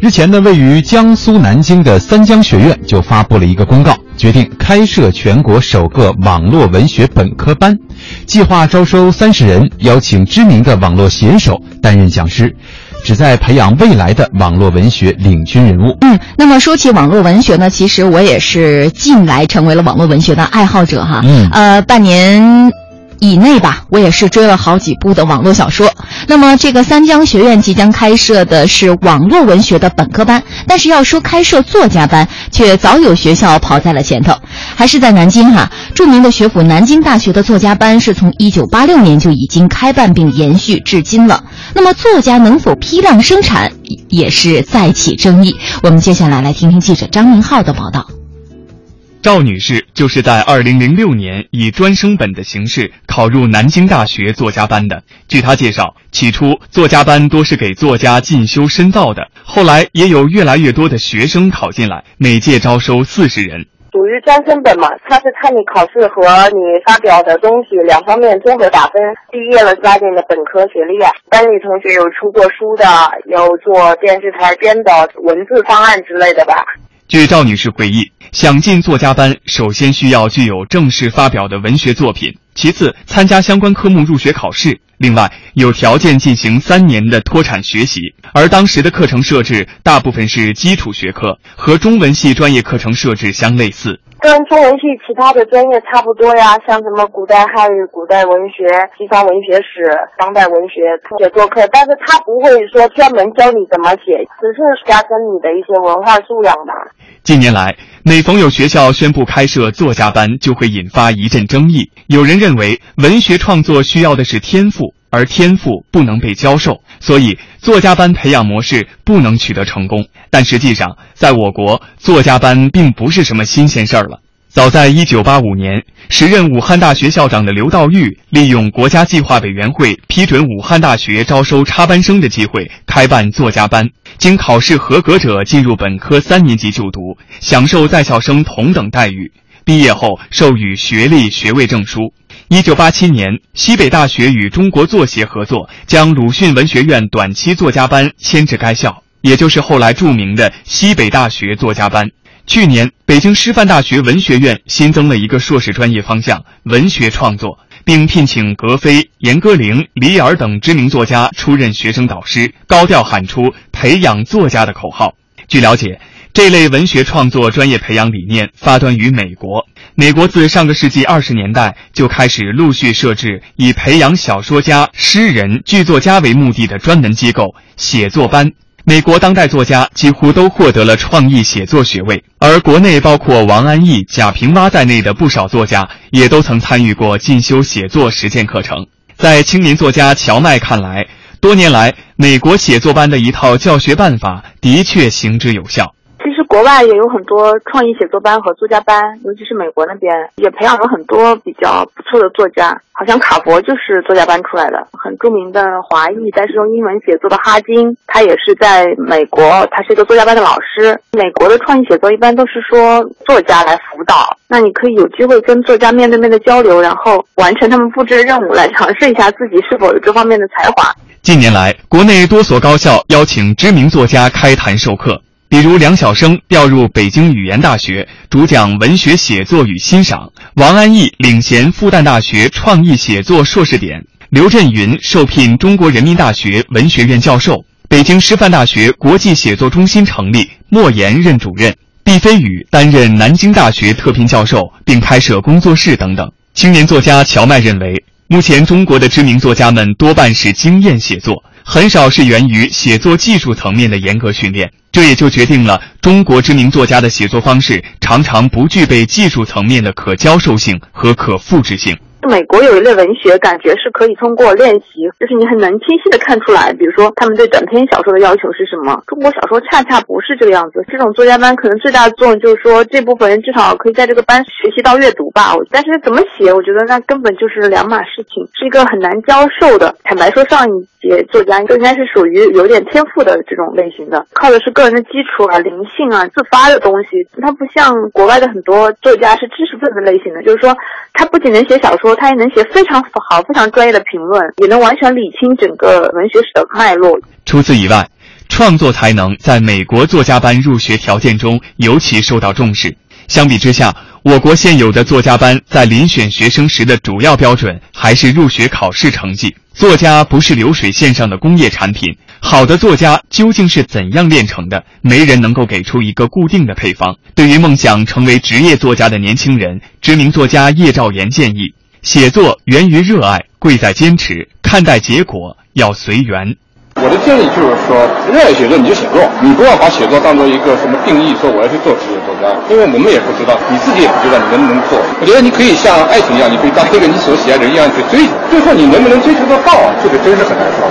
日前呢，位于江苏南京的三江学院就发布了一个公告，决定开设全国首个网络文学本科班，计划招收三十人，邀请知名的网络写手担任讲师，旨在培养未来的网络文学领军人物。嗯，那么说起网络文学呢，其实我也是近来成为了网络文学的爱好者哈。嗯，呃，半年。以内吧，我也是追了好几部的网络小说。那么，这个三江学院即将开设的是网络文学的本科班，但是要说开设作家班，却早有学校跑在了前头。还是在南京哈，著名的学府南京大学的作家班是从一九八六年就已经开办并延续至今了。那么，作家能否批量生产，也是再起争议。我们接下来来听听记者张明浩的报道。赵女士就是在二零零六年以专升本的形式考入南京大学作家班的。据她介绍，起初作家班多是给作家进修深造的，后来也有越来越多的学生考进来，每届招收四十人。属于专升本嘛，他是看你考试和你发表的东西两方面综合打分，毕业了加进的本科学历啊。班里同学有出过书的，有做电视台编导、文字方案之类的吧。据赵女士回忆，想进作家班，首先需要具有正式发表的文学作品，其次参加相关科目入学考试，另外有条件进行三年的脱产学习。而当时的课程设置大部分是基础学科，和中文系专业课程设置相类似。跟中文系其他的专业差不多呀，像什么古代汉语、古代文学、西方文学史、当代文学写作课，但是他不会说专门教你怎么写，只是加深你的一些文化素养吧。近年来，每逢有学校宣布开设作家班，就会引发一阵争议。有人认为，文学创作需要的是天赋，而天赋不能被教授，所以作家班培养模式不能取得成功。但实际上，在我国，作家班并不是什么新鲜事儿了。早在1985年，时任武汉大学校长的刘道玉利用国家计划委员会批准武汉大学招收插班生的机会，开办作家班。经考试合格者进入本科三年级就读，享受在校生同等待遇。毕业后授予学历、学位证书。1987年，西北大学与中国作协合作，将鲁迅文学院短期作家班迁至该校，也就是后来著名的西北大学作家班。去年，北京师范大学文学院新增了一个硕士专业方向——文学创作，并聘请格非、严歌苓、李尔等知名作家出任学生导师，高调喊出“培养作家”的口号。据了解，这类文学创作专业培养理念发端于美国。美国自上个世纪二十年代就开始陆续设置以培养小说家、诗人、剧作家为目的的专门机构——写作班。美国当代作家几乎都获得了创意写作学位，而国内包括王安忆、贾平凹在内的不少作家也都曾参与过进修写作实践课程。在青年作家乔麦看来，多年来美国写作班的一套教学办法的确行之有效。其实国外也有很多创意写作班和作家班，尤其是美国那边也培养了很多比较不错的作家。好像卡佛就是作家班出来的，很著名的华裔，但是用英文写作的哈金，他也是在美国，他是一个作家班的老师。美国的创意写作一般都是说作家来辅导，那你可以有机会跟作家面对面的交流，然后完成他们布置的任务，来尝试一下自己是否有这方面的才华。近年来，国内多所高校邀请知名作家开坛授课。比如梁晓声调入北京语言大学，主讲文学写作与欣赏；王安忆领衔复旦大学创意写作硕士点；刘震云受聘中国人民大学文学院教授；北京师范大学国际写作中心成立，莫言任主任；毕飞宇担任南京大学特聘教授，并开设工作室等等。青年作家乔麦认为，目前中国的知名作家们多半是经验写作，很少是源于写作技术层面的严格训练。这也就决定了中国知名作家的写作方式常常不具备技术层面的可教授性和可复制性。美国有一类文学，感觉是可以通过练习，就是你很能清晰的看出来，比如说他们对短篇小说的要求是什么。中国小说恰恰不是这个样子。这种作家班可能最大的作用就是说，这部分人至少可以在这个班学习到阅读吧。但是怎么写，我觉得那根本就是两码事情，是一个很难教授的。坦白说，上一届作家应该是属于有点天赋的这种类型的，靠的是个人的基础啊、灵性啊、自发的东西。他不像国外的很多作家是知识分子类型的，就是说他不仅能写小说说。他也能写非常好、非常专业的评论，也能完全理清整个文学史的脉络。除此以外，创作才能在美国作家班入学条件中尤其受到重视。相比之下，我国现有的作家班在遴选学生时的主要标准还是入学考试成绩。作家不是流水线上的工业产品，好的作家究竟是怎样炼成的？没人能够给出一个固定的配方。对于梦想成为职业作家的年轻人，知名作家叶兆言建议：写作源于热爱，贵在坚持，看待结果要随缘。我的建议就是说，热爱写作你就写作，你不要把写作当做一个什么定义，说我要去做职业作家，因为我们也不知道，你自己也不知道你能不能做。我觉得你可以像爱情一样，你可以当一个你所喜爱的人一样去追，最后你能不能追求得到，这个真是很难说。